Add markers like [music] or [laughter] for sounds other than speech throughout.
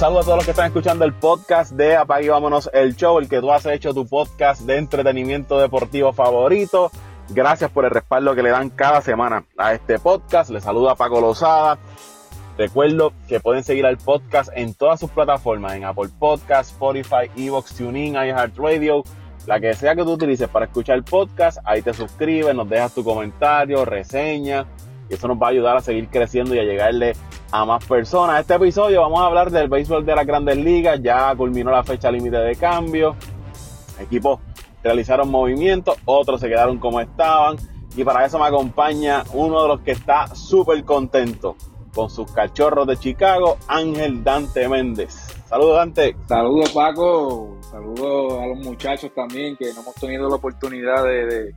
saludo a todos los que están escuchando el podcast de Apague Vámonos el Show, el que tú has hecho tu podcast de entretenimiento deportivo favorito. Gracias por el respaldo que le dan cada semana a este podcast. Les saluda Paco Lozada. Recuerdo que pueden seguir al podcast en todas sus plataformas, en Apple Podcast, Spotify, Evox, TuneIn, iHeartRadio, la que sea que tú utilices para escuchar el podcast. Ahí te suscribes, nos dejas tu comentario, reseña, y eso nos va a ayudar a seguir creciendo y a llegarle a más personas. Este episodio vamos a hablar del béisbol de las grandes ligas. Ya culminó la fecha límite de cambio. Equipos realizaron movimientos, otros se quedaron como estaban. Y para eso me acompaña uno de los que está súper contento con sus cachorros de Chicago, Ángel Dante Méndez. Saludos, Dante. Saludos, Paco. Saludos a los muchachos también que no hemos tenido la oportunidad de,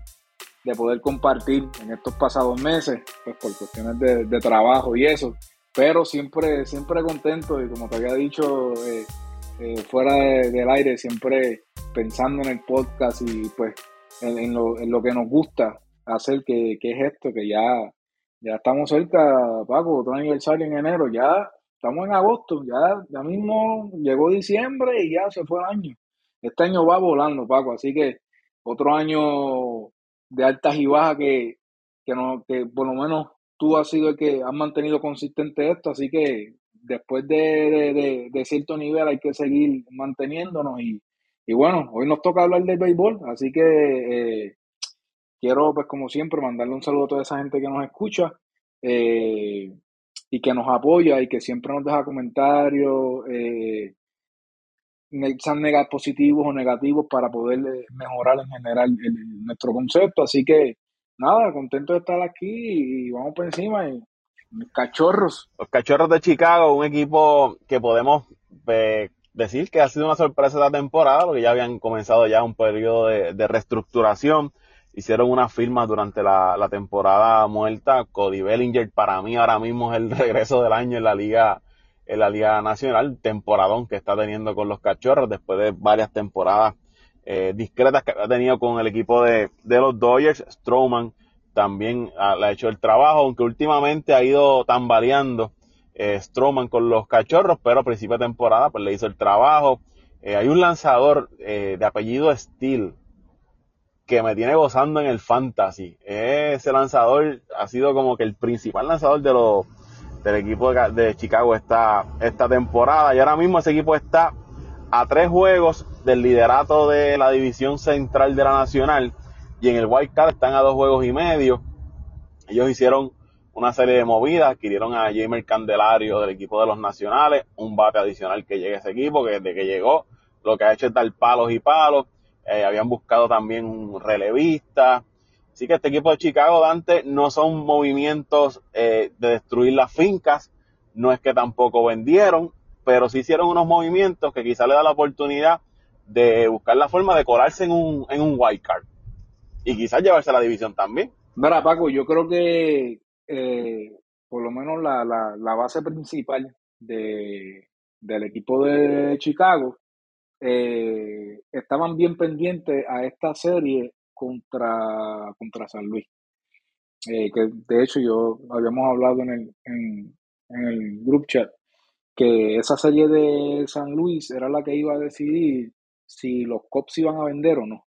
poder compartir en estos pasados meses, pues por cuestiones de, trabajo y eso. Pero siempre, siempre contento y como te había dicho eh, eh, fuera del aire, siempre pensando en el podcast y pues en, lo, que nos gusta hacer, que, que es esto, que ya ya estamos cerca, Paco, otro aniversario en enero, ya estamos en agosto, ya, ya mismo llegó diciembre y ya se fue el año. Este año va volando, Paco, así que otro año de altas y bajas que, que, no, que por lo menos tú has sido el que has mantenido consistente esto, así que después de, de, cierto nivel hay que seguir manteniéndonos y, y, bueno, hoy nos toca hablar del béisbol, así que eh, quiero, pues como siempre, mandarle un saludo a toda esa gente que nos escucha eh, y que nos apoya y que siempre nos deja comentarios, eh, sean positivos o negativos para poder eh, mejorar en general nuestro concepto. Así que nada, contento de estar aquí y vamos por encima. Y, los cachorros. Los cachorros de Chicago, un equipo que podemos eh, decir que ha sido una sorpresa la temporada, porque ya habían comenzado ya un periodo de reestructuración hicieron una firma durante la, temporada muerta. Cody Bellinger para mí ahora mismo es el [laughs] regreso del año en la liga en la liga nacional, temporadón que está teniendo con los cachorros después de varias temporadas eh, discretas que ha tenido con el equipo de, los Dodgers. Strowman también le ha hecho el trabajo, aunque últimamente ha ido tambaleando eh, Strowman con los cachorros, pero a principio de temporada pues le hizo el trabajo. Eh, hay un lanzador eh, de apellido Steel que me tiene gozando en el fantasy. Ese lanzador ha sido como que el principal lanzador de del equipo de, Chicago esta, esta temporada. Y ahora mismo ese equipo está a tres juegos del liderato de la división central de la nacional. Y en el White Card están a dos juegos y medio. Ellos hicieron una serie de movidas, adquirieron a Jamer Candelario del equipo de los nacionales, un bate adicional que llegue a ese equipo, que desde que llegó lo que ha hecho es dar palos y palos. Eh, habían buscado también un relevista. Así que este equipo de Chicago, Dante, no son movimientos eh, de destruir las fincas, no es que tampoco vendieron, pero sí hicieron unos movimientos que quizá le da la oportunidad de buscar la forma de colarse en un, en un wild card y quizás llevarse a la división también. Mira, Paco, yo creo que eh, por lo menos la, la, base principal de, del equipo de Chicago eh, estaban bien pendientes a esta serie contra, contra San Luis. Eh, que de hecho yo habíamos hablado en el, en, el group chat que esa serie de San Luis era la que iba a decidir si los Cops iban a vender o no.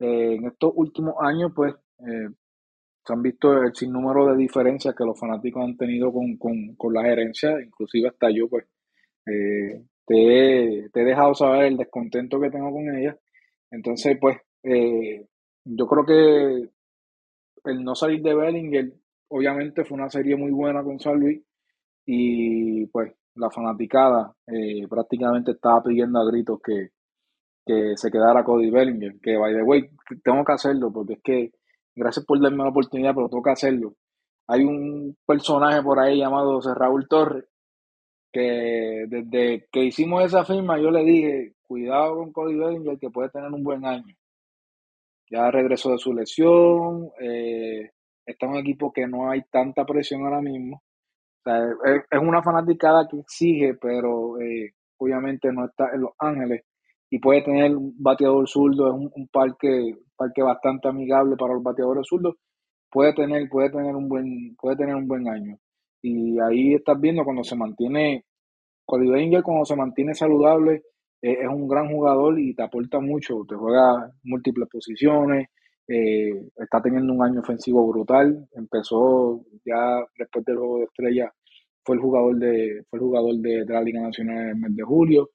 Eh, en estos últimos años, pues, se han visto el sinnúmero de diferencias que los fanáticos han tenido con, con, con la gerencia, inclusive hasta yo, pues, te, he dejado saber el descontento que tengo con ella. Entonces, pues, eh, yo creo que el no salir de Bellinger, obviamente fue una serie muy buena con San Luis y pues la fanaticada eh, prácticamente estaba pidiendo a gritos que, que se quedara Cody Bellinger, que by the way, tengo que hacerlo porque es que gracias por darme la oportunidad, pero tengo que hacerlo. Hay un personaje por ahí llamado José Raúl Torres que desde que hicimos esa firma yo le dije, cuidado con Cody Bellinger que puede tener un buen año. Ya regresó de su lesión, eh, está en un equipo que no hay tanta presión ahora mismo. es, una fanaticada que exige, pero eh, obviamente no está en Los Ángeles y puede tener un bateador zurdo, es un, parque, parque bastante amigable para los bateadores zurdos. Puede tener, puede tener un buen, puede tener un buen año. Y ahí estás viendo cuando se mantiene Cody cuando se mantiene saludable eh, es un gran jugador y te aporta mucho, te juega múltiples posiciones, eh, está teniendo un año ofensivo brutal, empezó ya después del juego de estrella, fue el jugador de, fue el jugador de, la Liga Nacional en el mes de julio.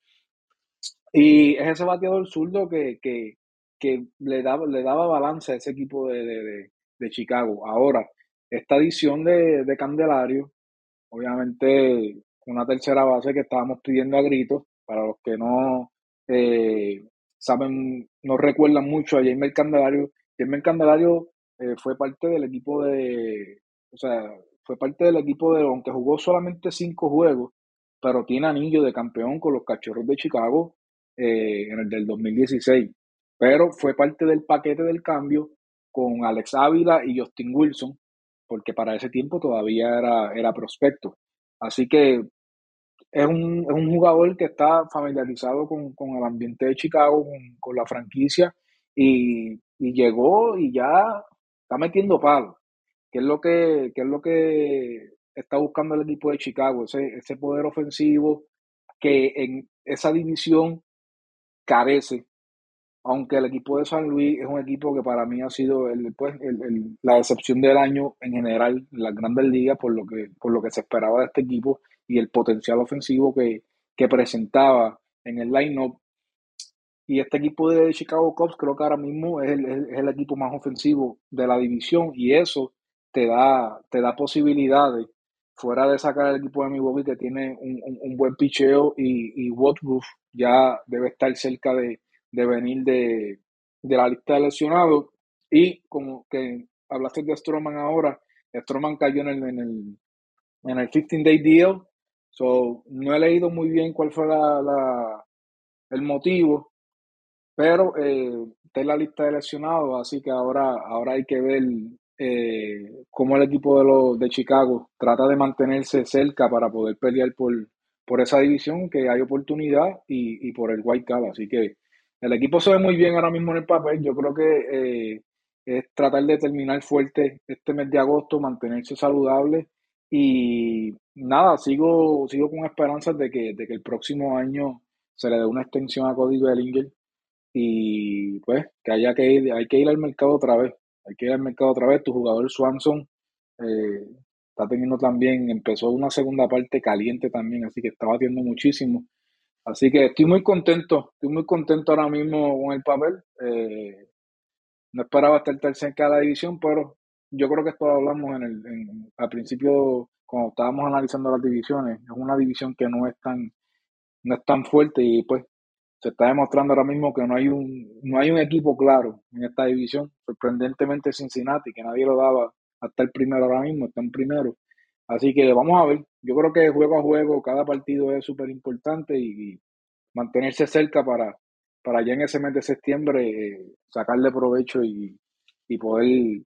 Y es ese bateador zurdo que, que, que le, daba, le daba balance a ese equipo de, de Chicago. Ahora, esta edición de, de Candelario, obviamente una tercera base que estábamos pidiendo a gritos, para los que no eh, saben, no recuerdan mucho a Jaime Candelario. Jaime Candelario eh, fue parte del equipo de, o sea, fue parte del equipo de, aunque jugó solamente cinco juegos, pero tiene anillo de campeón con los Cachorros de Chicago eh, en el del 2016. Pero fue parte del paquete del cambio con Alex Ávila y Justin Wilson, porque para ese tiempo todavía era, era prospecto. Así que es un, es un jugador que está familiarizado con, el ambiente de Chicago, con, la franquicia, y, llegó y ya está metiendo palos, que es lo que, es lo que está buscando el equipo de Chicago, ese, ese poder ofensivo que en esa división carece aunque el equipo de San Luis es un equipo que para mí ha sido el, pues, la decepción del año en general en las grandes ligas por lo que, por lo que se esperaba de este equipo y el potencial ofensivo que, presentaba en el line-up. Y este equipo de Chicago Cubs creo que ahora mismo es el, equipo más ofensivo de la división y eso te da, te da posibilidades fuera de sacar el equipo de Milwaukee que tiene un, buen picheo y, y Woodruff ya debe estar cerca de, de venir de, la lista de lesionados. Y como que hablaste de Stroman ahora, Stroman cayó en el, en el, en el 15 day deal. So, no he leído muy bien cuál fue la, el motivo, pero eh, está en la lista de lesionados, así que ahora, ahora hay que ver eh, cómo el equipo de, los, de Chicago trata de mantenerse cerca para poder pelear por, por esa división, que hay oportunidad y, y por el White Card. Así que el equipo se ve muy bien ahora mismo en el papel. Yo creo que eh, es tratar de terminar fuerte este mes de agosto, mantenerse saludable y nada, sigo, sigo con esperanzas de que, de que el próximo año se le dé una extensión a Cody Bellinger y pues que haya que ir, hay que ir al mercado otra vez. Hay que al mercado otra vez. Tu jugador Swanson eh, está teniendo también, empezó una segunda parte caliente también, así que está batiendo muchísimo. Así que estoy muy contento, estoy muy contento ahora mismo con el papel. Eh, no esperaba estar tan cerca de la división, pero yo creo que esto lo hablamos en el, al principio cuando estábamos analizando las divisiones. Es una división que no es tan, no es tan fuerte y pues se está demostrando ahora mismo que no hay un, no hay un equipo claro en esta división. Sorprendentemente Cincinnati, que nadie lo daba hasta el primero ahora mismo, está en primero. Así que vamos a ver. Yo creo que juego a juego cada partido es súper importante y, mantenerse cerca para, para ya en ese mes de septiembre eh, sacarle provecho y, poder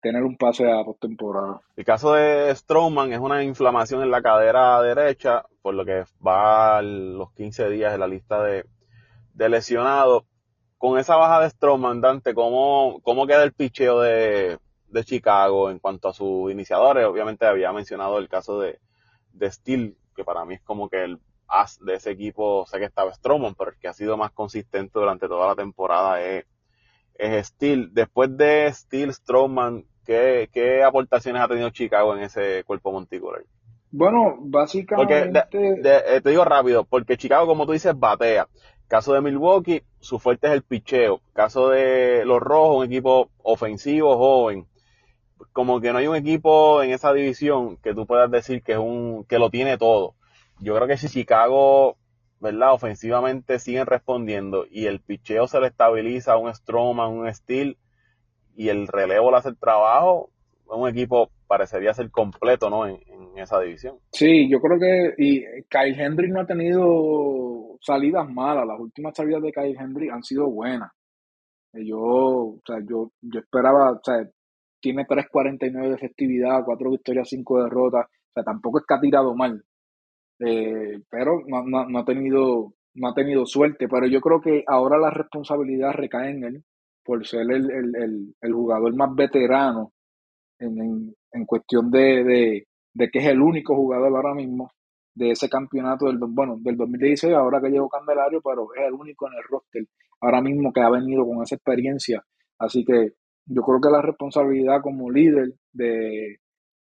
tener un pase a postemporada. El caso de Strowman es una inflamación en la cadera derecha, por lo que va los 15 días en la lista de, de lesionados. Con esa baja de Strowman, Dante, ¿cómo, cómo queda el picheo de, de Chicago en cuanto a sus iniciadores. Obviamente había mencionado el caso de, de Steel, que para mí es como que el as de ese equipo, sé que estaba Stroman, pero el que ha sido más consistente durante toda la temporada es, es Steel. Después de Steel, Stroman, ¿qué, ¿qué, aportaciones ha tenido Chicago en ese cuerpo monticular? Bueno, básicamente... Eh, te digo rápido, porque Chicago, como tú dices, batea. Caso de Milwaukee, su fuerte es el picheo. Caso de los Rojos, un equipo ofensivo, joven como que no hay un equipo en esa división que tú puedas decir que es un que lo tiene todo. Yo creo que si Chicago, ¿verdad? Ofensivamente siguen respondiendo y el picheo se le estabiliza a un Stroman, un Steel y el relevo le hace el trabajo, un equipo parecería ser completo, ¿no? En, esa división. Sí, yo creo que y Kyle Henry no ha tenido salidas malas. Las últimas salidas de Kyle Henry han sido buenas. Yo, o sea, yo, yo esperaba, o sea, tiene 3.49 de efectividad, 4 victorias, 5 derrotas. O sea, tampoco es que ha tirado mal. Eh, pero no, ha tenido, no ha tenido suerte. Pero yo creo que ahora la responsabilidad recae en él por ser el, jugador más veterano en, cuestión de, que es el único jugador ahora mismo de ese campeonato del, bueno, del 2016, ahora que llegó Candelario, pero es el único en el roster ahora mismo que ha venido con esa experiencia. Así que yo creo que la responsabilidad como líder de,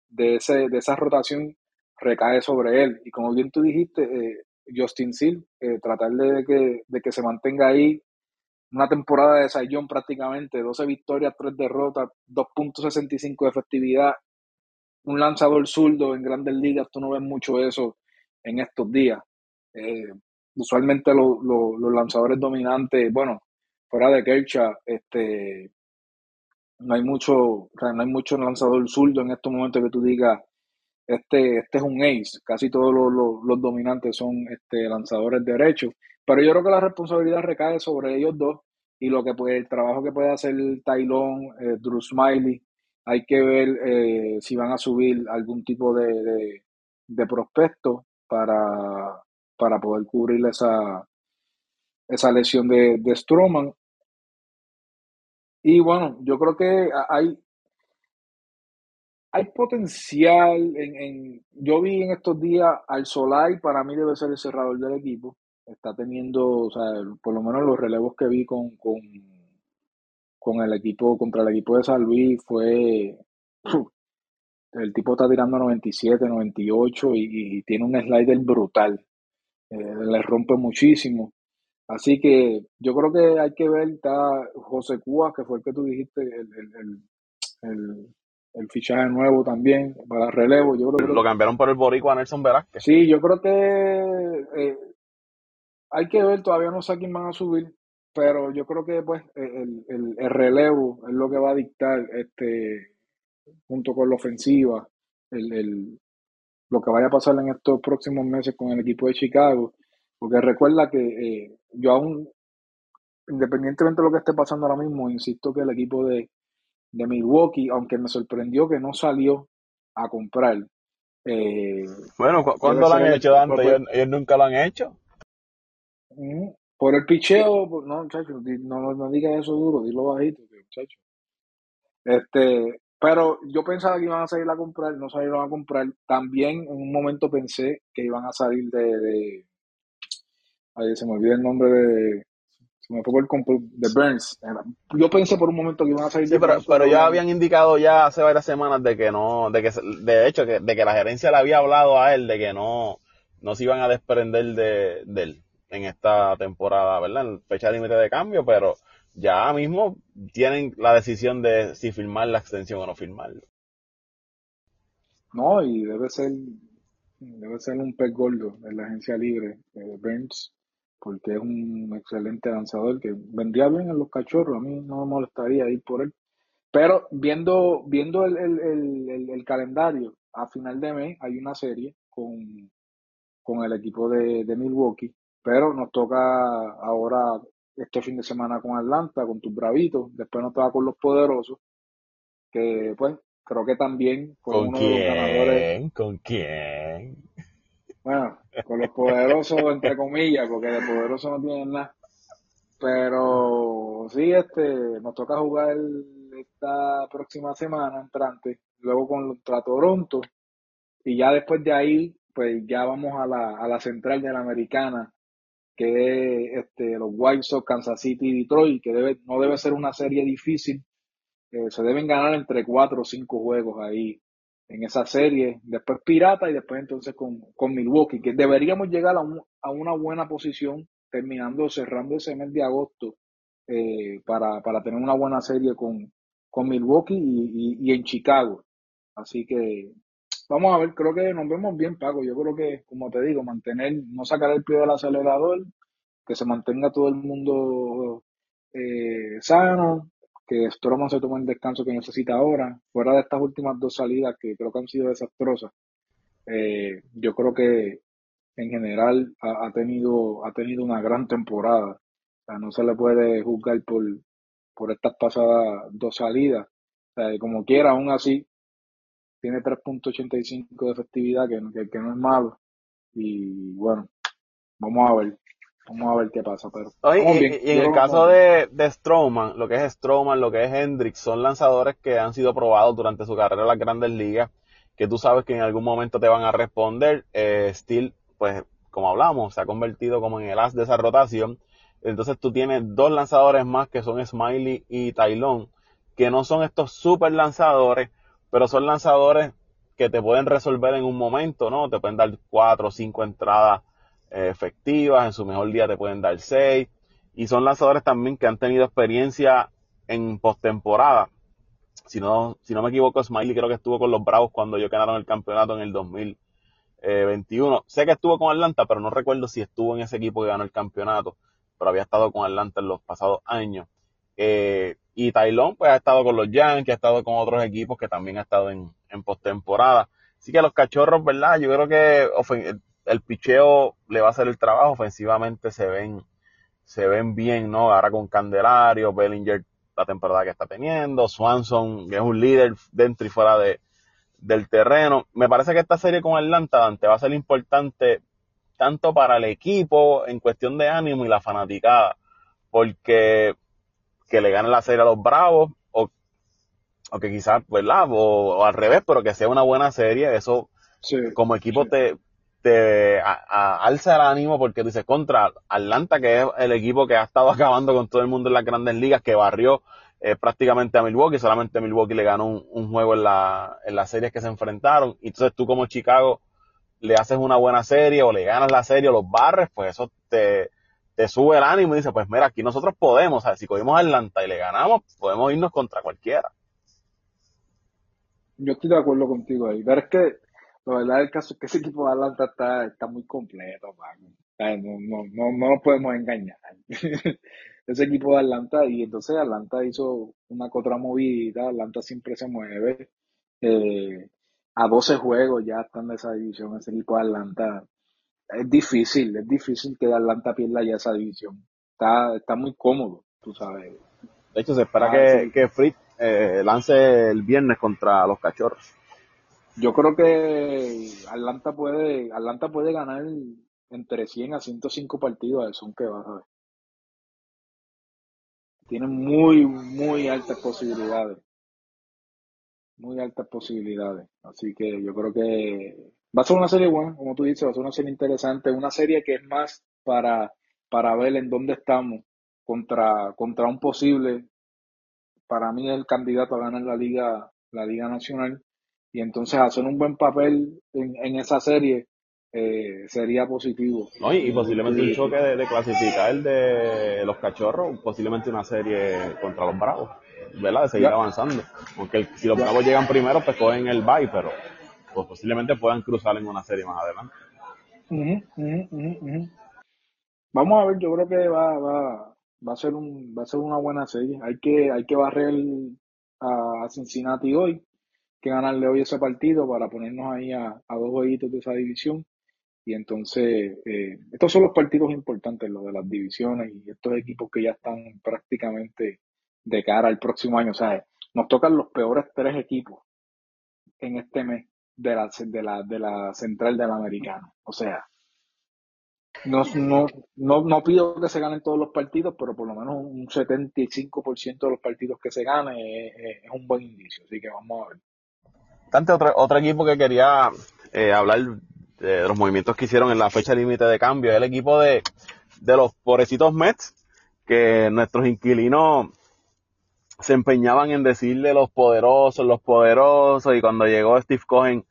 de, ese, de esa rotación recae sobre él. Y como bien tú dijiste, eh, Justin Seal, eh, tratar de que, de que se mantenga ahí una temporada de Sayón prácticamente, 12 victorias, 3 derrotas, 2.65 de efectividad, un lanzador zurdo en grandes ligas, tú no ves mucho eso en estos días. Eh, usualmente los lanzadores dominantes, bueno, fuera de Kershaw, este, no hay mucho, no hay mucho lanzador zurdo en estos momentos que tú digas, este, este es un ace, casi todos los, dominantes son este, lanzadores derechos, pero yo creo que la responsabilidad recae sobre ellos dos y lo que puede, el trabajo que puede hacer Tylon, eh, Drew Smiley, hay que ver eh, si van a subir algún tipo de, de, prospecto para, para poder cubrir esa, esa lesión de, de Stroman. Y bueno, yo creo que hay, hay potencial en, yo vi en estos días al Solay, para mí debe ser el cerrador del equipo. Está teniendo, o sea, por lo menos los relevos que vi con, con, con el equipo, contra el equipo de San Luis fue [clears throat] el tipo está tirando 97, 98 y, y tiene un slider brutal. Eh, le rompe muchísimo. Así que yo creo que hay que ver, está José Cuba, que fue el que tú dijiste, el, el el fichaje nuevo también para relevo. Yo creo que lo cambiaron por el boricua Nelson Velázquez. Sí, yo creo que eh, hay que ver, todavía no sé quién van a subir, pero yo creo que pues el, el, relevo es lo que va a dictar este junto con la ofensiva el, lo que vaya a pasar en estos próximos meses con el equipo de Chicago, porque recuerda que eh, yo aún, independientemente de lo que esté pasando ahora mismo, insisto que el equipo de, de Milwaukee, aunque me sorprendió que no salió a comprar. Eh, bueno, ¿cuándo lo han hecho antes? ellos, nunca lo han hecho. Por el picheo, no, muchachos, no, no digas eso duro, dilo bajito, muchachos. Este, pero yo pensaba que iban a salir a comprar, no salieron a comprar. También en un momento pensé que iban a salir de, de ahí se me olvida el nombre de, me fue por de Burns. Yo pensé por un momento que iban a salir de pero, pero ya habían indicado ya hace varias semanas de que no, de que de hecho que, de que la gerencia le había hablado a él de que no, no se iban a desprender de, él en esta temporada, ¿verdad? En fecha límite de cambio, pero ya mismo tienen la decisión de si firmar la extensión o no firmarlo. No, y debe ser, debe ser un pez gordo en la agencia libre. de Burns porque es un excelente lanzador que vendría bien en los cachorros, a mí no me molestaría ir por él. Pero viendo, viendo el, el, el, calendario, a final de mes hay una serie con, con el equipo de, de, Milwaukee, pero nos toca ahora este fin de semana con Atlanta, con tus bravitos, después nos toca con los poderosos, que pues creo que también ¿Con uno quién? de los ganadores. ¿Con quién? Bueno, con los poderosos, entre comillas, porque de poderosos no tienen nada. Pero sí, este, nos toca jugar esta próxima semana entrante, luego contra Toronto, y ya después de ahí, pues ya vamos a la, a la central de la americana, que es este, los White Sox, Kansas City y Detroit, que no debe ser una serie difícil. Eh, se deben ganar entre cuatro o cinco juegos ahí en esa serie, después Pirata y después entonces con, con Milwaukee, que deberíamos llegar a, una buena posición terminando, cerrando ese mes de agosto eh, para, para, tener una buena serie con, con Milwaukee y, en Chicago. Así que vamos a ver, creo que nos vemos bien, Paco. Yo creo que, como te digo, mantener, no sacar el pie del acelerador, que se mantenga todo el mundo eh, sano, que Stroman se tome el descanso que necesita ahora, fuera de estas últimas dos salidas que creo que han sido desastrosas, eh, yo creo que en general ha, tenido, ha tenido una gran temporada. O no se le puede juzgar por, por estas pasadas dos salidas. Como quiera, aún así, tiene 3.85 de efectividad, que, que, que no es malo. Y bueno, vamos a ver. Vamos a ver qué pasa, pero. y, en el caso de, de Strowman, lo que es Strowman, lo que es Hendrix, son lanzadores que han sido probados durante su carrera en las grandes ligas que tú sabes que en algún momento te van a responder. Eh, Steel, pues como hablamos, se ha convertido como en el as de esa rotación. Entonces tú tienes dos lanzadores más que son Smiley y Tylon, que no son estos super lanzadores, pero son lanzadores que te pueden resolver en un momento, ¿no? Te pueden dar cuatro o cinco entradas eh, efectivas, en su mejor día te pueden dar seis. Y son lanzadores también que han tenido experiencia en postemporada si no, si no me equivoco, Smiley creo que estuvo con los Bravos cuando ellos ganaron el campeonato en el 2021. Sé que estuvo con Atlanta, pero no recuerdo si estuvo en ese equipo que ganó el campeonato, pero había estado con Atlanta en los pasados años. Eh, y Tylon, pues ha estado con los Yankees, ha estado con otros equipos que también ha estado en, en postemporada. Así que los cachorros, ¿verdad? Yo creo que el, el picheo le va a hacer el trabajo, ofensivamente se ven, se ven bien, ¿no? Ahora con Candelario, Bellinger la temporada que está teniendo. Swanson, que es un líder dentro y fuera de, del terreno. Me parece que esta serie con Atlanta, Dante, va a ser importante tanto para el equipo en cuestión de ánimo y la fanaticada, porque que le gane la serie a los Bravos o, o que quizás, ¿verdad? O, al revés, pero que sea una buena serie, eso como equipo te, te alza el ánimo porque dice contra Atlanta, que es el equipo que ha estado [laughs] acabando con todo el mundo en las grandes ligas, que barrió eh, prácticamente a Milwaukee, solamente Milwaukee le ganó un, juego en, la, en las series que se enfrentaron. Y entonces tú como Chicago le haces una buena serie o le ganas la serie o los barres, pues eso te, te sube el ánimo y dice, pues mira, aquí nosotros podemos, si cogimos Atlanta y le ganamos, podemos irnos contra cualquiera. Yo estoy de acuerdo contigo ahí, pero es que la verdad el caso es que ese equipo de Atlanta está, está muy completo, No, no, no, no nos podemos engañar. [laughs] ese equipo de Atlanta, y entonces Atlanta hizo una contra movida, Atlanta siempre se mueve. Eh, a 12 juegos ya están de esa división, ese equipo de Atlanta. Es difícil, es difícil que Atlanta pierda ya esa división. Está, está muy cómodo, tú sabes. De hecho, se espera ah, que, que Fritz eh, lance el viernes contra los cachorros. Yo creo que Atlanta puede, Atlanta puede ganar entre 100 a 105 partidos son que va a ver. Tiene muy, muy altas posibilidades. Muy altas posibilidades. Así que yo creo que va a ser una serie buena, como tú dices, va a ser una serie interesante. Una serie que es más para, para ver en dónde estamos contra, contra un posible, para mí el candidato a ganar la liga, la liga nacional y entonces hacer un buen papel en, esa serie eh, sería positivo. y, posiblemente un choque de, clasificar el de los cachorros, posiblemente una serie contra los bravos, ¿verdad? De seguir avanzando. Porque si los bravos llegan primero, pues cogen el bye, pero pues posiblemente puedan cruzar en una serie más adelante. Vamos a ver, yo creo que va, va, va a ser un, va a ser una buena serie. Hay que, hay que barrer a Cincinnati hoy que ganarle hoy ese partido para ponernos ahí a, dos jueguitos de esa división. Y entonces, eh, estos son los partidos importantes, los de las divisiones y estos equipos que ya están prácticamente de cara al próximo año. O sea, nos tocan los peores tres equipos en este mes de la, de la, de la central del americano. O sea, no, no, no, no pido que se ganen todos los partidos, pero por lo menos un 75% de los partidos que se ganen es, un buen indicio. Así que vamos a ver otro, otro equipo que quería eh, hablar de los movimientos que hicieron en la fecha límite de cambio, es el equipo de, de los pobrecitos Mets, que nuestros inquilinos se empeñaban en decirle los poderosos, los poderosos, y cuando llegó Steve Cohen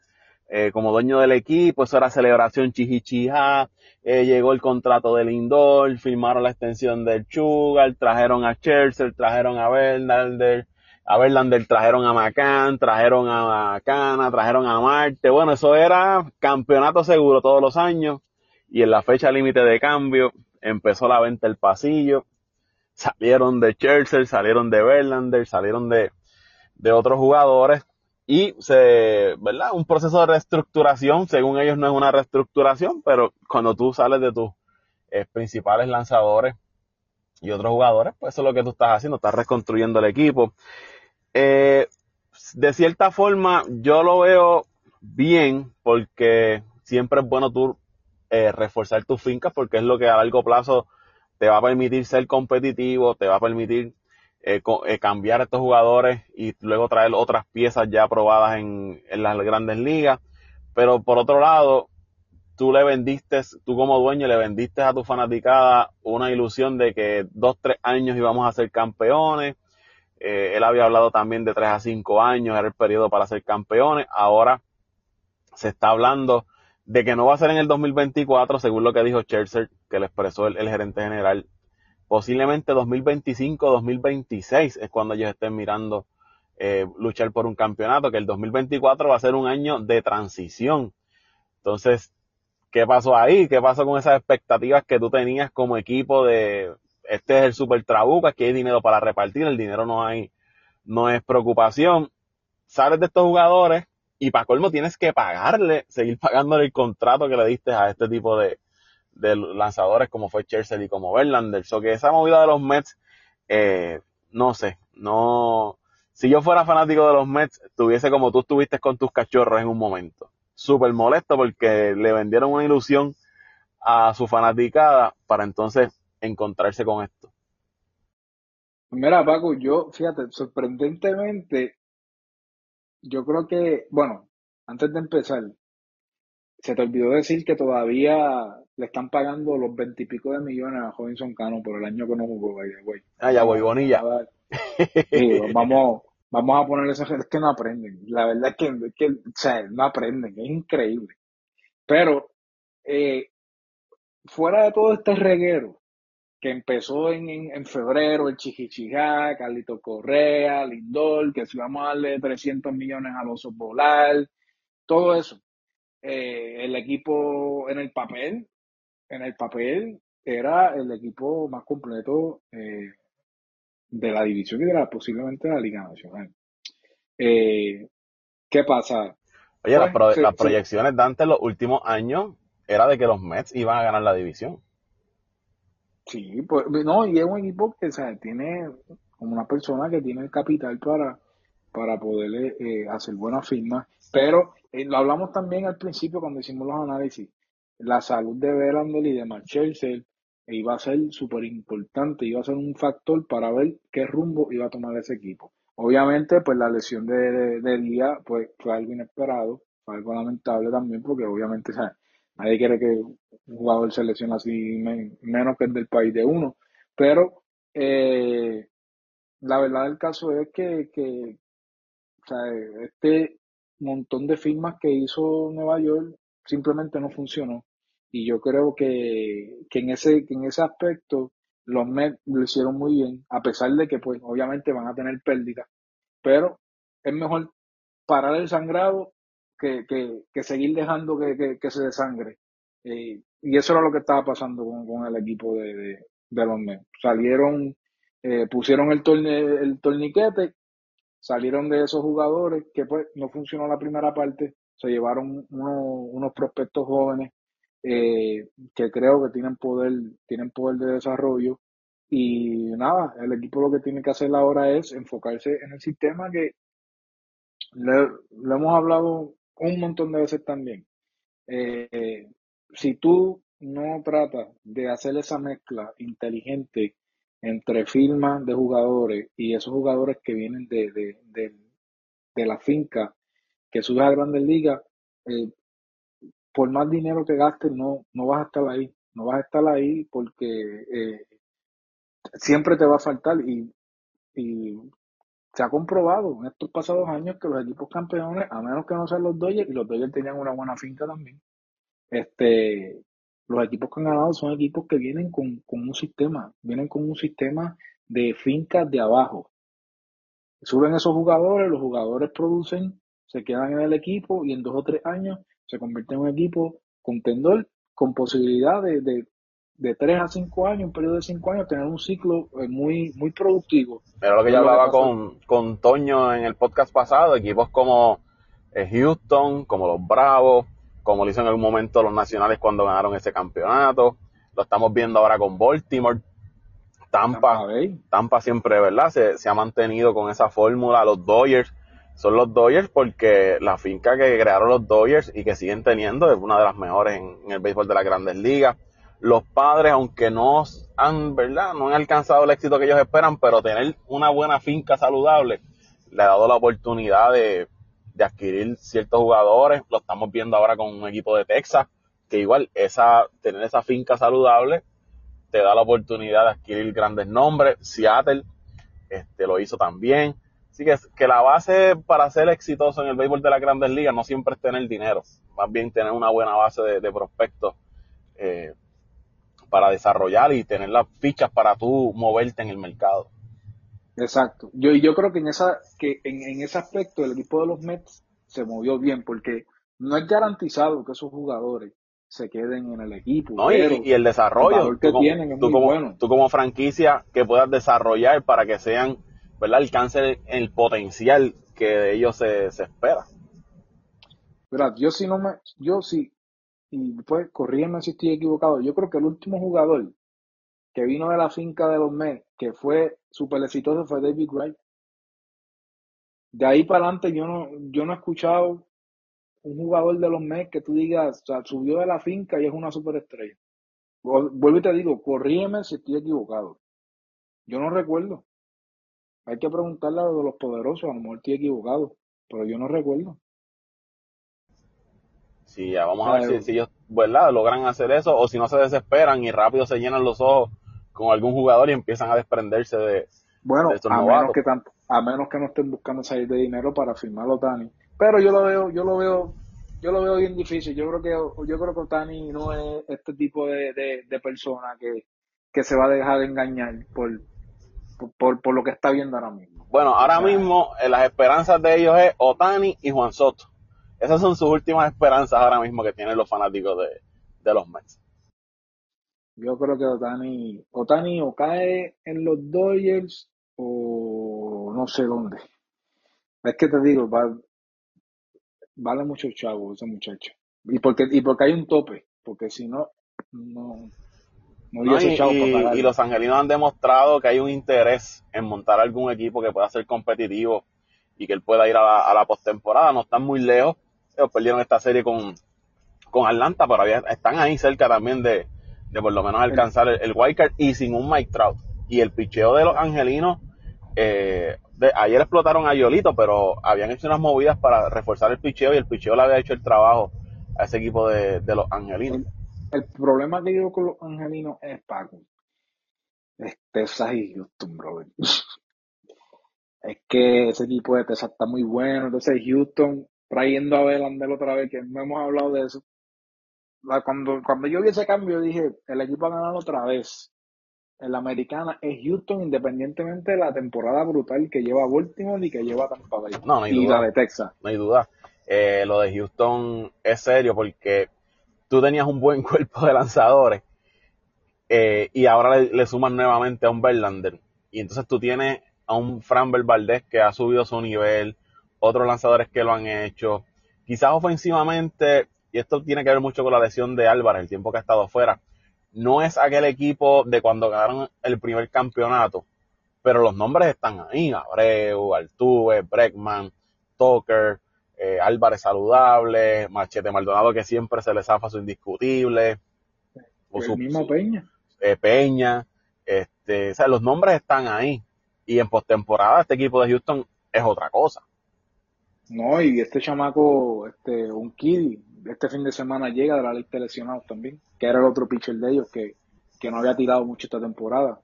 eh, como dueño del equipo, eso era celebración chichichija, eh, llegó el contrato del Lindor, firmaron la extensión del Sugar, trajeron a Churchill, trajeron a Bernalder, a Verlander trajeron a Macán, trajeron a Cana, trajeron a Marte. Bueno, eso era campeonato seguro todos los años. Y en la fecha límite de cambio empezó la venta del pasillo. Salieron de Churchill, salieron de Verlander, salieron de, de otros jugadores. Y se, ¿verdad? Un proceso de reestructuración, según ellos no es una reestructuración, pero cuando tú sales de tus eh, principales lanzadores y otros jugadores, pues eso es lo que tú estás haciendo, estás reconstruyendo el equipo. Eh, de cierta forma, yo lo veo bien porque siempre es bueno tú eh, reforzar tus fincas porque es lo que a largo plazo te va a permitir ser competitivo, te va a permitir eh, eh, cambiar estos jugadores y luego traer otras piezas ya probadas en, en las grandes ligas. Pero por otro lado, tú le vendiste, tú como dueño le vendiste a tu fanaticada una ilusión de que dos, tres años íbamos a ser campeones. Eh, él había hablado también de tres a cinco años, era el periodo para ser campeones. Ahora se está hablando de que no va a ser en el 2024, según lo que dijo Scherzer, que le expresó el, gerente general. Posiblemente 2025, 2026 es cuando ellos estén mirando eh, luchar por un campeonato, que el 2024 va a ser un año de transición. Entonces, ¿qué pasó ahí? ¿Qué pasó con esas expectativas que tú tenías como equipo de este es el super trabuca, que hay dinero para repartir, el dinero no hay, no es preocupación. Sales de estos jugadores, y para colmo tienes que pagarle, seguir pagándole el contrato que le diste a este tipo de, lanzadores como fue Chelsea y como Verlander. So que esa movida de los Mets, eh, no sé, no, si yo fuera fanático de los Mets, tuviese como tú estuviste con tus cachorros en un momento. Súper molesto porque le vendieron una ilusión a su fanaticada para entonces encontrarse con esto. Mira, Paco, yo, fíjate, sorprendentemente, yo creo que, bueno, antes de empezar, se te olvidó decir que todavía le están pagando los veintipico de millones a Robinson Cano por el año que no jugó, güey. Ah, ya voy, Bonilla. vamos, vamos a poner esa gente, es que no aprenden. La verdad es que, que o sea, no aprenden, es increíble. Pero, eh, fuera de todo este reguero, que empezó en, en, febrero, el Chichichijá, Carlito Correa, Lindol, que si vamos a darle 300 millones a los Polar, todo eso. Eh, el equipo en el papel, en el papel era el equipo más completo eh, de la división y de la, posiblemente de la Liga Nacional. Eh, ¿Qué pasa? Oye, las, pues, proyecciones de antes, los últimos años, era de que los Mets iban a ganar la división. Sí, pues no, y es un equipo que tiene como una persona que tiene el capital para, para poder eh, hacer buenas firmas, pero eh, lo hablamos también al principio cuando hicimos los análisis, la salud de Verlander y de Marchelsel iba a ser súper importante, iba a ser un factor para ver qué rumbo iba a tomar ese equipo. Obviamente, pues la lesión de, de, Día pues, fue algo inesperado, fue algo lamentable también, porque obviamente, Nadie quiere que un jugador se lesione así menos que el del país de uno. Pero eh, la verdad del caso es que, que este montón de firmas que hizo Nueva York simplemente no funcionó. Y yo creo que, que, en, ese, en ese aspecto los Mets lo hicieron muy bien, a pesar de que pues obviamente van a tener pérdidas. Pero es mejor parar el sangrado que, que, que seguir dejando que, que se desangre. Eh, y eso era lo que estaba pasando con, el equipo de, de, los Mets. Salieron, eh, pusieron el, torne, el torniquete, salieron de esos jugadores que pues no funcionó la primera parte, se llevaron unos prospectos jóvenes eh, que creo que tienen poder, tienen poder de desarrollo. Y nada, el equipo lo que tiene que hacer ahora es enfocarse en el sistema que le, hemos hablado un montón de veces también. Eh, si tú no tratas de hacer esa mezcla inteligente entre firmas de jugadores y esos jugadores que vienen de, de, la finca que sube a Grandes Ligas, eh, por más dinero que gastes, no, no vas a estar ahí. No vas a estar ahí porque eh, siempre te va a faltar y se ha comprobado en estos pasados años que los equipos campeones, a menos que no sean los Dodgers, y los Dodgers tenían una buena finca también, este, los equipos que han ganado son equipos que vienen con, un sistema, vienen con un sistema de fincas de abajo. Suben esos jugadores, los jugadores producen, se quedan en el equipo y en dos o tres años se convierte en un equipo contendor con posibilidad de, tres a cinco años, un periodo de cinco años, tener un ciclo eh, muy, muy productivo. Pero lo que yo hablaba con, con Toño en el podcast pasado, equipos como eh, Houston, como los Bravos, como lo hizo en algún momento los nacionales cuando ganaron ese campeonato. Lo estamos viendo ahora con Baltimore. Tampa, Tampa, siempre, ¿verdad? Se, se, ha mantenido con esa fórmula. Los Dodgers son los Dodgers porque la finca que crearon los Dodgers y que siguen teniendo es una de las mejores en, el béisbol de las grandes ligas. Los padres, aunque no han, ¿verdad? No han alcanzado el éxito que ellos esperan, pero tener una buena finca saludable le ha dado la oportunidad de, de adquirir ciertos jugadores. Lo estamos viendo ahora con un equipo de Texas, que igual esa, tener esa finca saludable te da la oportunidad de adquirir grandes nombres. Seattle este, lo hizo también. Así que, que la base para ser exitoso en el béisbol de las grandes ligas no siempre es tener dinero, más bien tener una buena base de, prospectos eh, para desarrollar y tener las fichas para tú moverte en el mercado. Exacto. Yo, yo creo que en esa, que en, en ese aspecto el equipo de los Mets se movió bien porque no es garantizado que esos jugadores se queden en el equipo. y, el desarrollo que tienen tú como, Tú como franquicia que puedas desarrollar para que sean, ¿verdad? Alcance el, potencial que de ellos se, se espera. Verdad, yo sí no me, yo sí, y pues corrígeme si estoy equivocado, yo creo que el último jugador que vino de la finca de los Mets, que fue súper exitoso, fue David Wright. De ahí para adelante yo no, yo no he escuchado un jugador de los Mets que tú digas, subió de la finca y es una superestrella. Vuelvo y te digo, corrígeme si estoy equivocado. Yo no recuerdo. Hay que preguntarle a los poderosos, a lo mejor estoy equivocado, pero yo no recuerdo. Sí, ya vamos a ver si, ellos, ¿verdad? Logran hacer eso o si no se desesperan y rápido se llenan los ojos con algún jugador y empiezan a desprenderse de, bueno, a menos que a menos que no estén buscando salir de dinero para firmarlo Tani. Pero yo lo veo, yo lo veo, yo lo veo bien difícil. Yo creo que, yo creo que Tani no es este tipo de, de, persona que, se va a dejar engañar por, por, por, lo que está viendo ahora mismo. Bueno, ahora mismo eh, las esperanzas de ellos es Otani y Juan Soto. Esas son sus últimas esperanzas ahora mismo que tienen los fanáticos de, de los Mets. Yo creo que Otani, Otani o cae en los Dodgers o no sé dónde. Es que te digo, vale mucho chavo ese muchacho. Y porque, y porque hay un tope, porque si no, no, no, y, chavo y, los angelinos han demostrado que hay un interés en montar algún equipo que pueda ser competitivo y que él pueda ir a la, a la postemporada. No están muy lejos. Ellos perdieron esta serie con, con Atlanta, pero están ahí cerca también de, de por lo menos alcanzar el, el wildcard y sin un Mike Trout. Y el picheo de los angelinos eh, ayer explotaron a Yolito, pero habían hecho unas movidas para reforzar el picheo y el picheo le había hecho el trabajo a ese equipo de, los angelinos. El, problema que yo con los angelinos es Paco. Es Texas y Houston, brother. [laughs] es que ese equipo de Texas está muy bueno. Entonces Houston trayendo a Belander otra vez, que no hemos hablado de eso. Cuando, cuando yo vi ese cambio dije, el equipo ha ganado otra vez en la americana es Houston, independientemente de la temporada brutal que lleva Baltimore y que lleva Tampa Bay. No, no hay y duda. la de Texas. No hay duda. Eh, lo de Houston es serio porque tú tenías un buen [laughs] cuerpo de lanzadores eh, y ahora le, suman nuevamente a un Verlander. Y entonces tú tienes a un Fran Valdez que ha subido su nivel, otros lanzadores que lo han hecho. Quizás ofensivamente, y esto tiene que ver mucho con la lesión de Álvarez, el tiempo que ha estado fuera no es aquel equipo de cuando ganaron el primer campeonato, pero los nombres están ahí, Abreu, Altuve, Breckman, Tucker, eh, Álvarez saludable, Machete Maldonado que siempre se le zafa su indiscutible. O su, mismo Peña. Eh, Peña, este, o sea, los nombres están ahí. Y en postemporada este equipo de Houston es otra cosa. No, y este chamaco, este, un kid, este fin de semana llega de la lista de lesionados también, que era el otro pitcher de ellos que, no había tirado mucho esta temporada.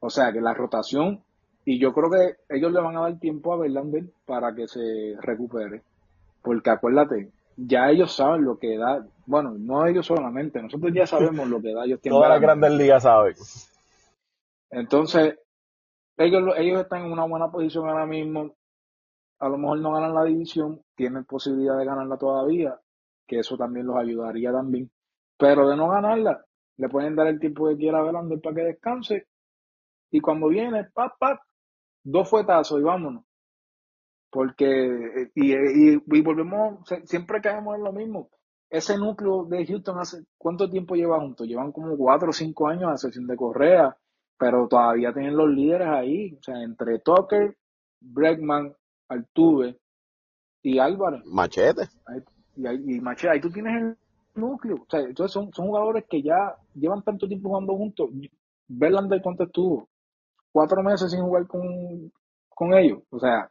O sea que la rotación, y yo creo que ellos le van a dar tiempo a Verlander para que se recupere. Porque acuérdate, ya ellos saben lo que da, bueno, no ellos solamente, nosotros ya sabemos lo que da ellos. Todas las grandes ligas saben. Entonces, ellos, ellos están en una buena posición ahora mismo. A lo mejor no ganan la división, tienen posibilidad de ganarla todavía que eso también los ayudaría también. Pero de no ganarla, le pueden dar el tiempo que quiera a Belander para que descanse. Y cuando viene, pap, dos fuetazos y vámonos. Porque, y, y, volvemos, siempre caemos en lo mismo. Ese núcleo de Houston hace, ¿cuánto tiempo lleva juntos? Llevan como cuatro o cinco años a excepción de Correa, pero todavía tienen los líderes ahí. O sea, entre Tucker, Bregman, Altuve y Álvarez. Machete y, ahí, y Machete, ahí tú tienes el núcleo. O sea, entonces son, son jugadores que ya llevan tanto tiempo jugando juntos. Verlander, ¿cuánto estuvo? Cuatro meses sin jugar con, con ellos. O sea,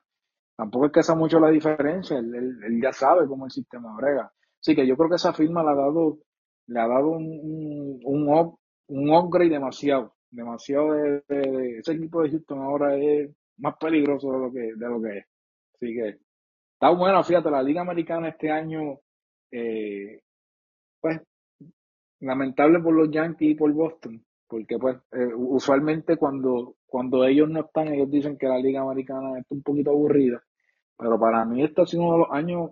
tampoco es que sea mucho la diferencia. Él, él, ya sabe cómo el sistema brega. Así que yo creo que esa firma le ha dado, le ha dado un, un, un, upgrade demasiado. Demasiado de, ese equipo de Houston ahora es más peligroso de lo que, de lo que es. Así que está bueno, fíjate, la Liga Americana este año, eh, pues, lamentable por los Yankees y por Boston, porque pues eh, usualmente cuando, cuando ellos no están, ellos dicen que la Liga Americana está un poquito aburrida, pero para mí este ha sido uno de los años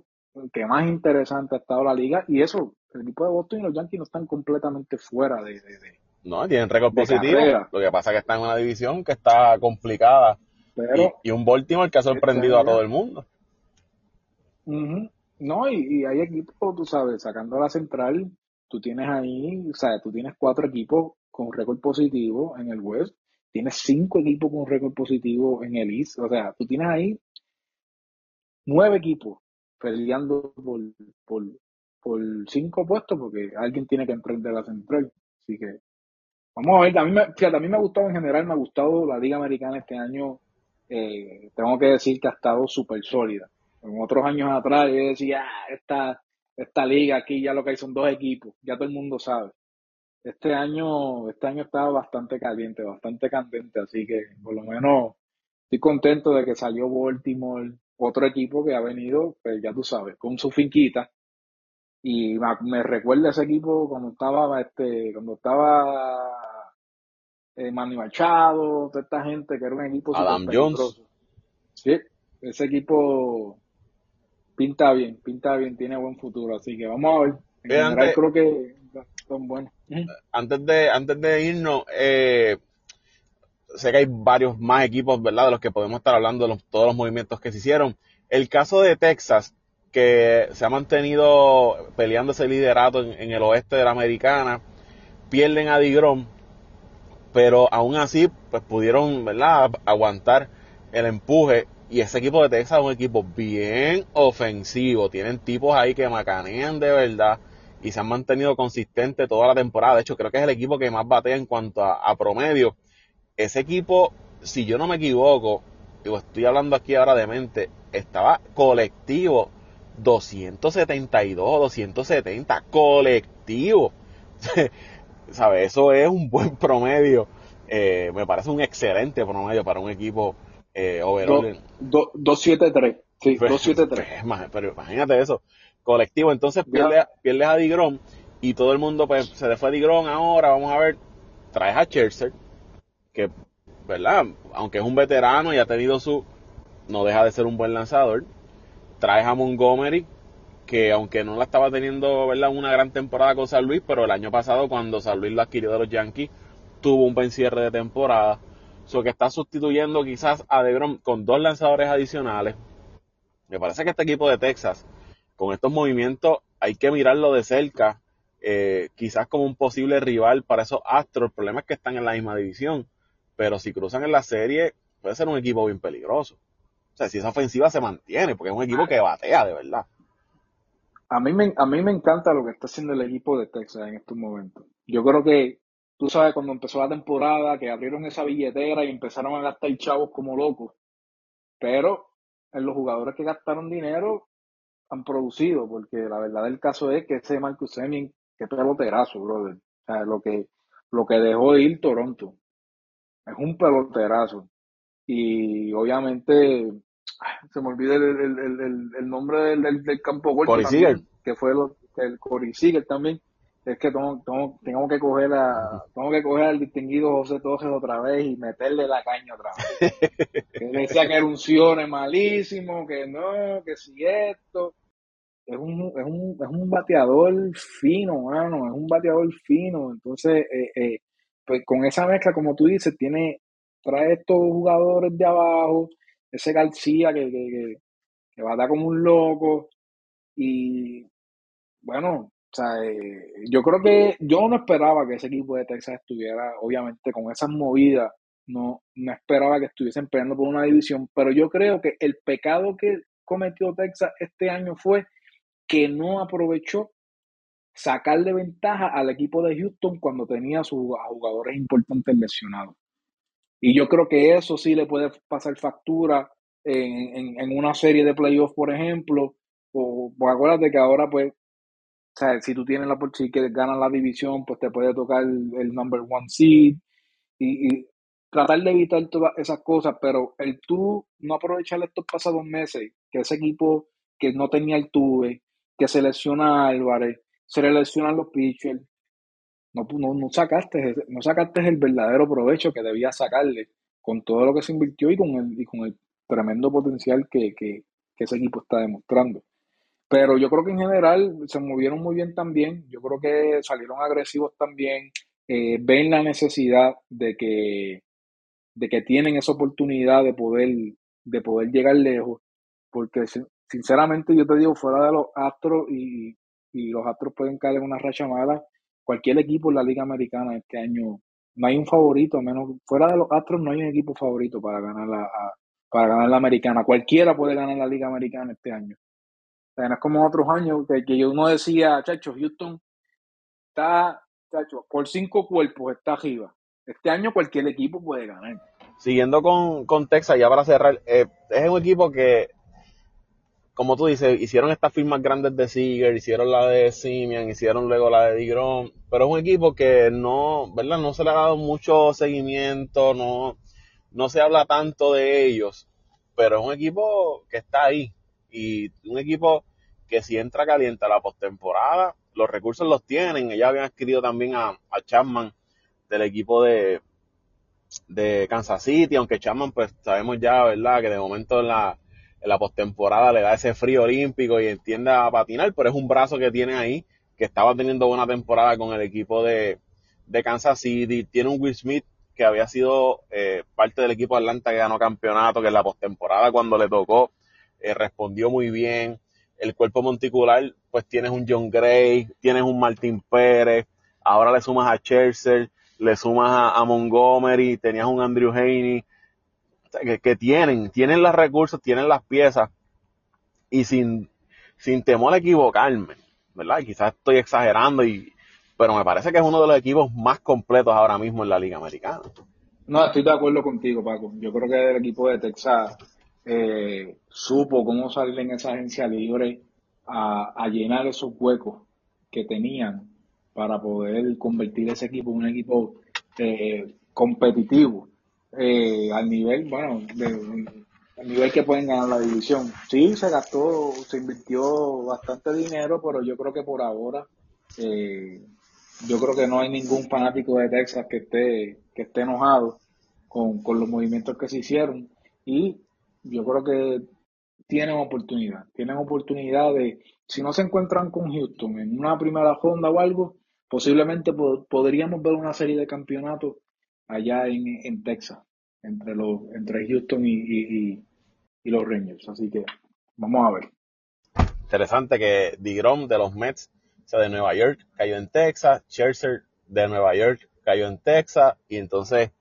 que más interesante ha estado la liga y eso, el equipo de Boston y los Yankees no están completamente fuera de... no, tienen récord positivo, lo que pasa es que están en una división que está complicada y, un Baltimore que ha sorprendido a todo el mundo. No, y, y, hay equipos, tú sabes, sacando la central, tú tienes ahí, o sea, tú tienes cuatro equipos con récord positivo en el West, tienes cinco equipos con récord positivo en el East, o sea, tú tienes ahí nueve equipos peleando por, por, por cinco puestos porque alguien tiene que emprender la central. Así que vamos a ver, a mí me, fíjate, a mí me ha gustado en general, me ha gustado la Liga Americana este año eh, tengo que decir que ha estado súper sólida. En otros años atrás yo decía, ah, esta, esta liga aquí ya lo que hay son dos equipos, ya todo el mundo sabe. Este año, este año estaba bastante caliente, bastante candente, así que por lo menos estoy contento de que salió Baltimore, otro equipo que ha venido, pues ya tú sabes, con su finquita. Y me, recuerda ese equipo cuando estaba, este, cuando estaba eh, Manny Machado, toda esta gente que era un equipo Adam Jones. Sí, ese equipo pinta bien, pinta bien, tiene buen futuro, así que vamos a ver. En general, creo que son buenos. Antes de, antes de irnos, eh, sé que hay varios más equipos, ¿verdad? De los que podemos estar hablando de todos los movimientos que se hicieron. El caso de Texas, que se ha mantenido peleando ese liderato en, en el oeste de la americana, pierden a Digrom, pero aún así pues pudieron ¿verdad? aguantar el empuje. Y ese equipo de Texas es un equipo bien ofensivo, tienen tipos ahí que macanean de verdad y se han mantenido consistentes toda la temporada, de hecho creo que es el equipo que más batea en cuanto a, promedio, ese equipo, si yo no me equivoco, digo, estoy hablando aquí ahora de mente, estaba colectivo 272, 270, colectivo. [laughs] ¿Sabes? Eso es un buen [laughs] promedio. Eh, me parece un excelente promedio para un equipo eh, overall. 273. Sí, 273. Pues, pero imagínate eso. Colectivo. Entonces pierdes, pierdes a Digron y todo el mundo pues se le fue a Digron ahora. Vamos a ver. Traes a Scherzer, que, ¿verdad? Aunque es un veterano y ha tenido su. No deja de ser un buen lanzador. Traes a Montgomery, que aunque no la estaba teniendo ¿verdad? una gran temporada con San Luis, pero el año pasado cuando San Luis lo adquirió de los Yankees, tuvo un buen cierre de temporada. So que está sustituyendo quizás a DeGrom con dos lanzadores adicionales. Me parece que este equipo de Texas, con estos movimientos, hay que mirarlo de cerca, eh, quizás como un posible rival para esos Astros. El problema es que están en la misma división, pero si cruzan en la serie, puede ser un equipo bien peligroso. O sea, si esa ofensiva se mantiene, porque es un equipo que batea de verdad. A mí, me, a mí me encanta lo que está haciendo el equipo de Texas en estos momentos. Yo creo que, tú sabes, cuando empezó la temporada, que abrieron esa billetera y empezaron a gastar chavos como locos. Pero en los jugadores que gastaron dinero han producido, porque la verdad del caso es que ese Marcus Semien, qué peloterazo, brother. O sea, lo que, lo que dejó de ir Toronto. Es un peloterazo. Y obviamente se me olvida el, nombre del, campo corto también, que fue el Cory también. Es que tengo, tengo, que coger a, tengo que coger al distinguido José Torres otra vez y meterle la caña otra vez. [laughs] que decía que era un Cione malísimo, que no, que si esto. Es un, es un, es un bateador fino, mano, es un bateador fino. Entonces, eh, eh, pues con esa mezcla, como tú dices, tiene, trae estos jugadores de abajo, ese García que, que, que, va a dar como un loco. Y bueno, o sea, eh, yo creo que yo no esperaba que ese equipo de Texas estuviera, obviamente, con esas movidas. No, no esperaba que estuviesen peleando por una división, pero yo creo que el pecado que cometió Texas este año fue que no aprovechó sacarle ventaja al equipo de Houston cuando tenía sus jugadores importantes lesionados. Y yo creo que eso sí le puede pasar factura en, una serie de playoffs, por ejemplo. O, acuérdate que ahora, pues, o sea, si tú tienes la si que ganas la división, pues te puede tocar el, number one seed y, tratar de evitar todas esas cosas, pero el tú no aprovechar estos pasados meses, que ese equipo que no tenía el tuve, que se lesiona Álvarez, se le lesionan los pitchers, no, no, no, sacaste, no sacaste el verdadero provecho que debías sacarle con todo lo que se invirtió y con el, y con el tremendo potencial que, que, que ese equipo está demostrando. Pero yo creo que en general se movieron muy bien también. Yo creo que salieron agresivos también. Eh, ven la necesidad de que, de que tienen esa oportunidad de poder, de poder llegar lejos. Porque sinceramente yo te digo, fuera de los Astros y, y los Astros pueden caer en una racha mala, cualquier equipo en la Liga Americana este año, no hay un favorito, menos fuera de los Astros no hay un equipo favorito para ganar la, para ganar la Americana. Cualquiera puede ganar la Liga Americana este año no es como otros años que, que uno decía, chacho, Houston está, chacho, por cinco cuerpos está arriba. Este año cualquier equipo puede ganar. Siguiendo con, con Texas, ya para cerrar, eh, es un equipo que, como tú dices, hicieron estas firmas grandes de Seager, hicieron la de Simian, hicieron luego la de Digrom, pero es un equipo que no, ¿verdad? No se le ha dado mucho seguimiento, no, no se habla tanto de ellos, pero es un equipo que está ahí, y un equipo que si entra caliente a la postemporada, los recursos los tienen. Ellos habían adquirido también a, Chapman del equipo de, de Kansas City, aunque Chapman, pues sabemos ya, ¿verdad?, que de momento en la, en la postemporada le da ese frío olímpico y entiende a patinar, pero es un brazo que tiene ahí, que estaba teniendo buena temporada con el equipo de, de Kansas City. Tiene un Will Smith que había sido eh, parte del equipo de Atlanta que ganó campeonato, que en la postemporada cuando le tocó eh, respondió muy bien. El cuerpo monticular, pues tienes un John Gray, tienes un Martín Pérez, ahora le sumas a Chelsea, le sumas a, Montgomery, tenías un Andrew Haney, que, tienen, tienen los recursos, tienen las piezas, y sin, sin temor a equivocarme, ¿verdad? quizás estoy exagerando, y, pero me parece que es uno de los equipos más completos ahora mismo en la Liga Americana. No, estoy de acuerdo contigo, Paco. Yo creo que el equipo de Texas eh, supo cómo salir en esa agencia libre a, llenar esos huecos que tenían para poder convertir ese equipo en un equipo eh, competitivo eh, al nivel, bueno, al nivel que pueden ganar la división. Sí, se gastó, se invirtió bastante dinero, pero yo creo que por ahora, yo creo que no hay ningún fanático de Texas que esté, que esté enojado con, con los movimientos que se hicieron y yo creo que tienen oportunidad, tienen oportunidad de, si no se encuentran con Houston en una primera ronda o algo, posiblemente podríamos ver una serie de campeonatos allá en, Texas, entre los, entre Houston y, los Rangers. Así que vamos a ver. Interesante que Digrom de los Mets, sea, de Nueva York, cayó en Texas, Scherzer de Nueva York cayó en Texas, y entonces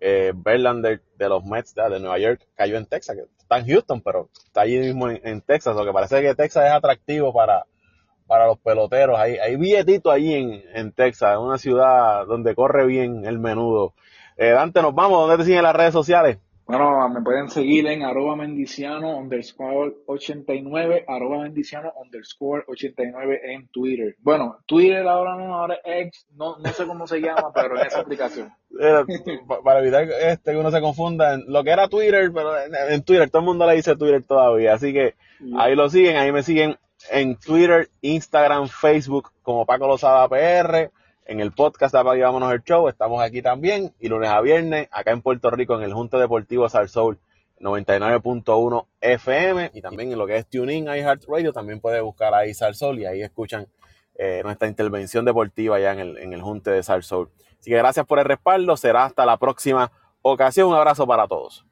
eh, Verlander de los Mets de, Nueva York cayó en Texas, que está en Houston, pero está allí mismo en, Texas, lo que parece que Texas es atractivo para, para los peloteros. Hay, hay billetito allí en, en Texas, una ciudad donde corre bien el menudo. Eh, Dante, nos vamos, ¿dónde te siguen las redes sociales? Bueno, me pueden seguir en arroba mendiciano underscore 89, arroba mendiciano underscore 89 en Twitter. Bueno, Twitter ahora no, ahora es X, no, no sé cómo se llama, pero en esa aplicación. Para evitar este, que uno se confunda, en lo que era Twitter, pero en, Twitter, todo el mundo le dice Twitter todavía, así que ahí lo siguen, ahí me siguen en Twitter, Instagram, Facebook como Paco Lozada PR en el podcast Apague el Show. Estamos aquí también y lunes a viernes acá en Puerto Rico en el Junto Deportivo Salsoul 99.1 FM y también en lo que es TuneIn, iHeartRadio también puede buscar ahí Salsoul y ahí escuchan eh, nuestra intervención deportiva ya en el, en el Junte de Salsoul. Así que gracias por el respaldo, será hasta la próxima ocasión. Un abrazo para todos.